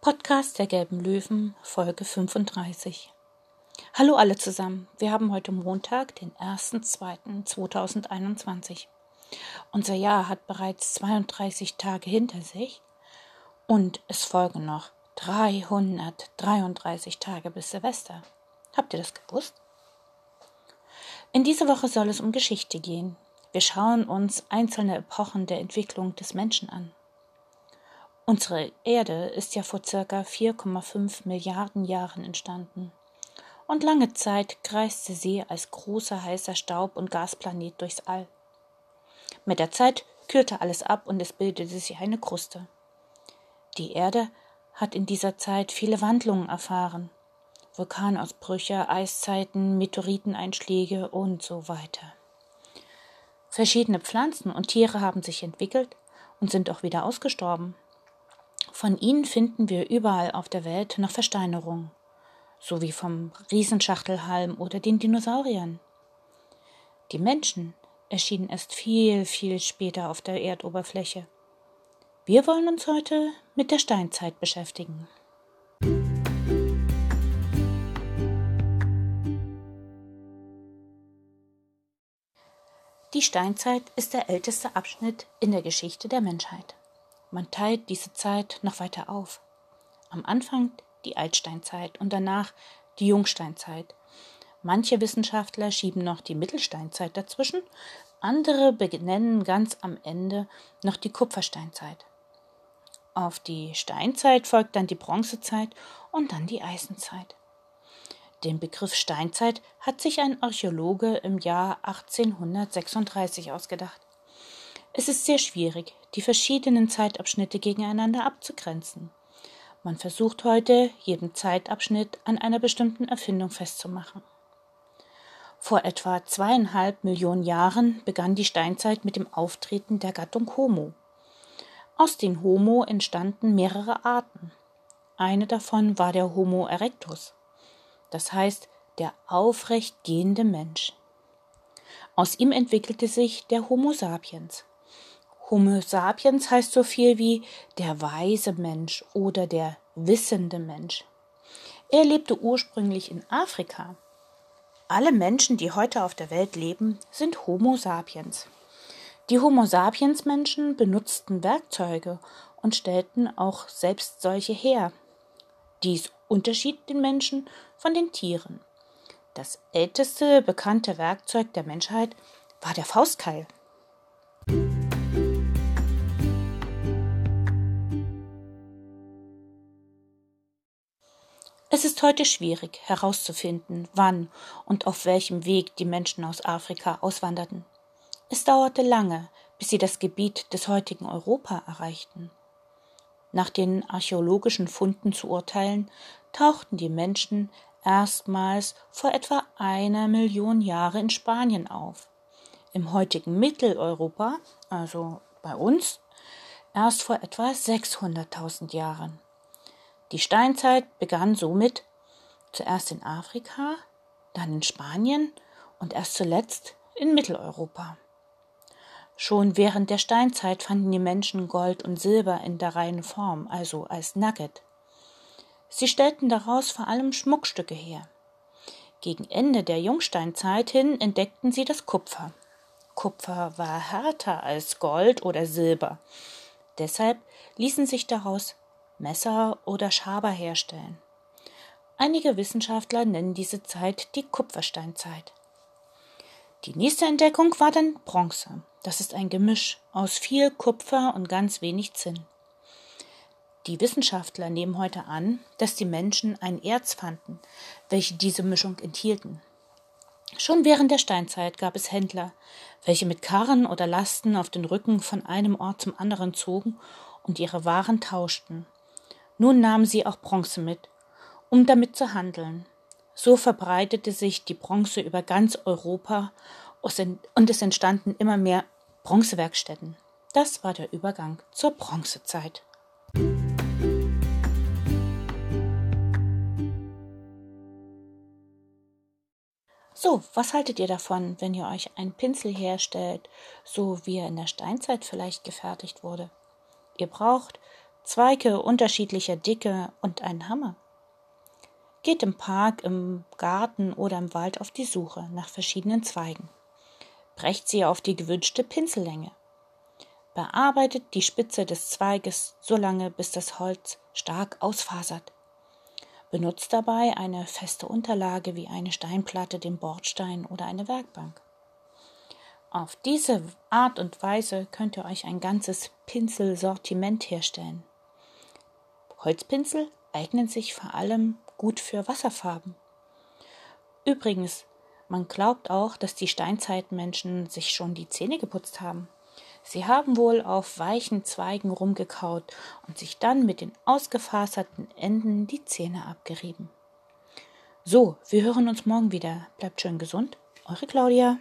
Podcast der Gelben Löwen, Folge 35. Hallo alle zusammen. Wir haben heute Montag, den 1.2.2021. Unser Jahr hat bereits 32 Tage hinter sich und es folgen noch 333 Tage bis Silvester. Habt ihr das gewusst? In dieser Woche soll es um Geschichte gehen. Wir schauen uns einzelne Epochen der Entwicklung des Menschen an. Unsere Erde ist ja vor circa 4,5 Milliarden Jahren entstanden. Und lange Zeit kreiste sie als großer heißer Staub- und Gasplanet durchs All. Mit der Zeit kühlte alles ab und es bildete sich eine Kruste. Die Erde hat in dieser Zeit viele Wandlungen erfahren. Vulkanausbrüche, Eiszeiten, Meteoriteneinschläge und so weiter. Verschiedene Pflanzen und Tiere haben sich entwickelt und sind auch wieder ausgestorben. Von ihnen finden wir überall auf der Welt noch Versteinerungen, so wie vom Riesenschachtelhalm oder den Dinosauriern. Die Menschen erschienen erst viel, viel später auf der Erdoberfläche. Wir wollen uns heute mit der Steinzeit beschäftigen. Die Steinzeit ist der älteste Abschnitt in der Geschichte der Menschheit. Man teilt diese Zeit noch weiter auf. Am Anfang die Altsteinzeit und danach die Jungsteinzeit. Manche Wissenschaftler schieben noch die Mittelsteinzeit dazwischen, andere benennen ganz am Ende noch die Kupfersteinzeit. Auf die Steinzeit folgt dann die Bronzezeit und dann die Eisenzeit. Den Begriff Steinzeit hat sich ein Archäologe im Jahr 1836 ausgedacht. Es ist sehr schwierig, die verschiedenen Zeitabschnitte gegeneinander abzugrenzen. Man versucht heute, jeden Zeitabschnitt an einer bestimmten Erfindung festzumachen. Vor etwa zweieinhalb Millionen Jahren begann die Steinzeit mit dem Auftreten der Gattung Homo. Aus den Homo entstanden mehrere Arten. Eine davon war der Homo erectus das heißt der aufrecht gehende Mensch. Aus ihm entwickelte sich der Homo sapiens. Homo sapiens heißt so viel wie der weise Mensch oder der wissende Mensch. Er lebte ursprünglich in Afrika. Alle Menschen, die heute auf der Welt leben, sind Homo sapiens. Die Homo sapiens Menschen benutzten Werkzeuge und stellten auch selbst solche her. Dies unterschied den Menschen von den Tieren. Das älteste bekannte Werkzeug der Menschheit war der Faustkeil. Es ist heute schwierig herauszufinden, wann und auf welchem Weg die Menschen aus Afrika auswanderten. Es dauerte lange, bis sie das Gebiet des heutigen Europa erreichten. Nach den archäologischen Funden zu urteilen, tauchten die Menschen erstmals vor etwa einer Million Jahre in Spanien auf. Im heutigen Mitteleuropa, also bei uns, erst vor etwa 600.000 Jahren. Die Steinzeit begann somit zuerst in Afrika, dann in Spanien und erst zuletzt in Mitteleuropa. Schon während der Steinzeit fanden die Menschen Gold und Silber in der reinen Form, also als Nugget. Sie stellten daraus vor allem Schmuckstücke her. Gegen Ende der Jungsteinzeit hin entdeckten sie das Kupfer. Kupfer war härter als Gold oder Silber. Deshalb ließen sich daraus Messer oder Schaber herstellen. Einige Wissenschaftler nennen diese Zeit die Kupfersteinzeit. Die nächste Entdeckung war dann Bronze. Das ist ein Gemisch aus viel Kupfer und ganz wenig Zinn. Die Wissenschaftler nehmen heute an, dass die Menschen ein Erz fanden, welche diese Mischung enthielten. Schon während der Steinzeit gab es Händler, welche mit Karren oder Lasten auf den Rücken von einem Ort zum anderen zogen und ihre Waren tauschten. Nun nahmen sie auch Bronze mit, um damit zu handeln. So verbreitete sich die Bronze über ganz Europa und es entstanden immer mehr Bronzewerkstätten. Das war der Übergang zur Bronzezeit. So, was haltet ihr davon, wenn ihr euch einen Pinsel herstellt, so wie er in der Steinzeit vielleicht gefertigt wurde? Ihr braucht Zweige unterschiedlicher Dicke und einen Hammer. Geht im Park, im Garten oder im Wald auf die Suche nach verschiedenen Zweigen. Brecht sie auf die gewünschte Pinsellänge. Bearbeitet die Spitze des Zweiges so lange, bis das Holz stark ausfasert. Benutzt dabei eine feste Unterlage wie eine Steinplatte, den Bordstein oder eine Werkbank. Auf diese Art und Weise könnt ihr euch ein ganzes Pinselsortiment herstellen. Holzpinsel eignen sich vor allem gut für Wasserfarben. Übrigens, man glaubt auch, dass die Steinzeitmenschen sich schon die Zähne geputzt haben. Sie haben wohl auf weichen Zweigen rumgekaut und sich dann mit den ausgefaserten Enden die Zähne abgerieben. So, wir hören uns morgen wieder. Bleibt schön gesund. Eure Claudia.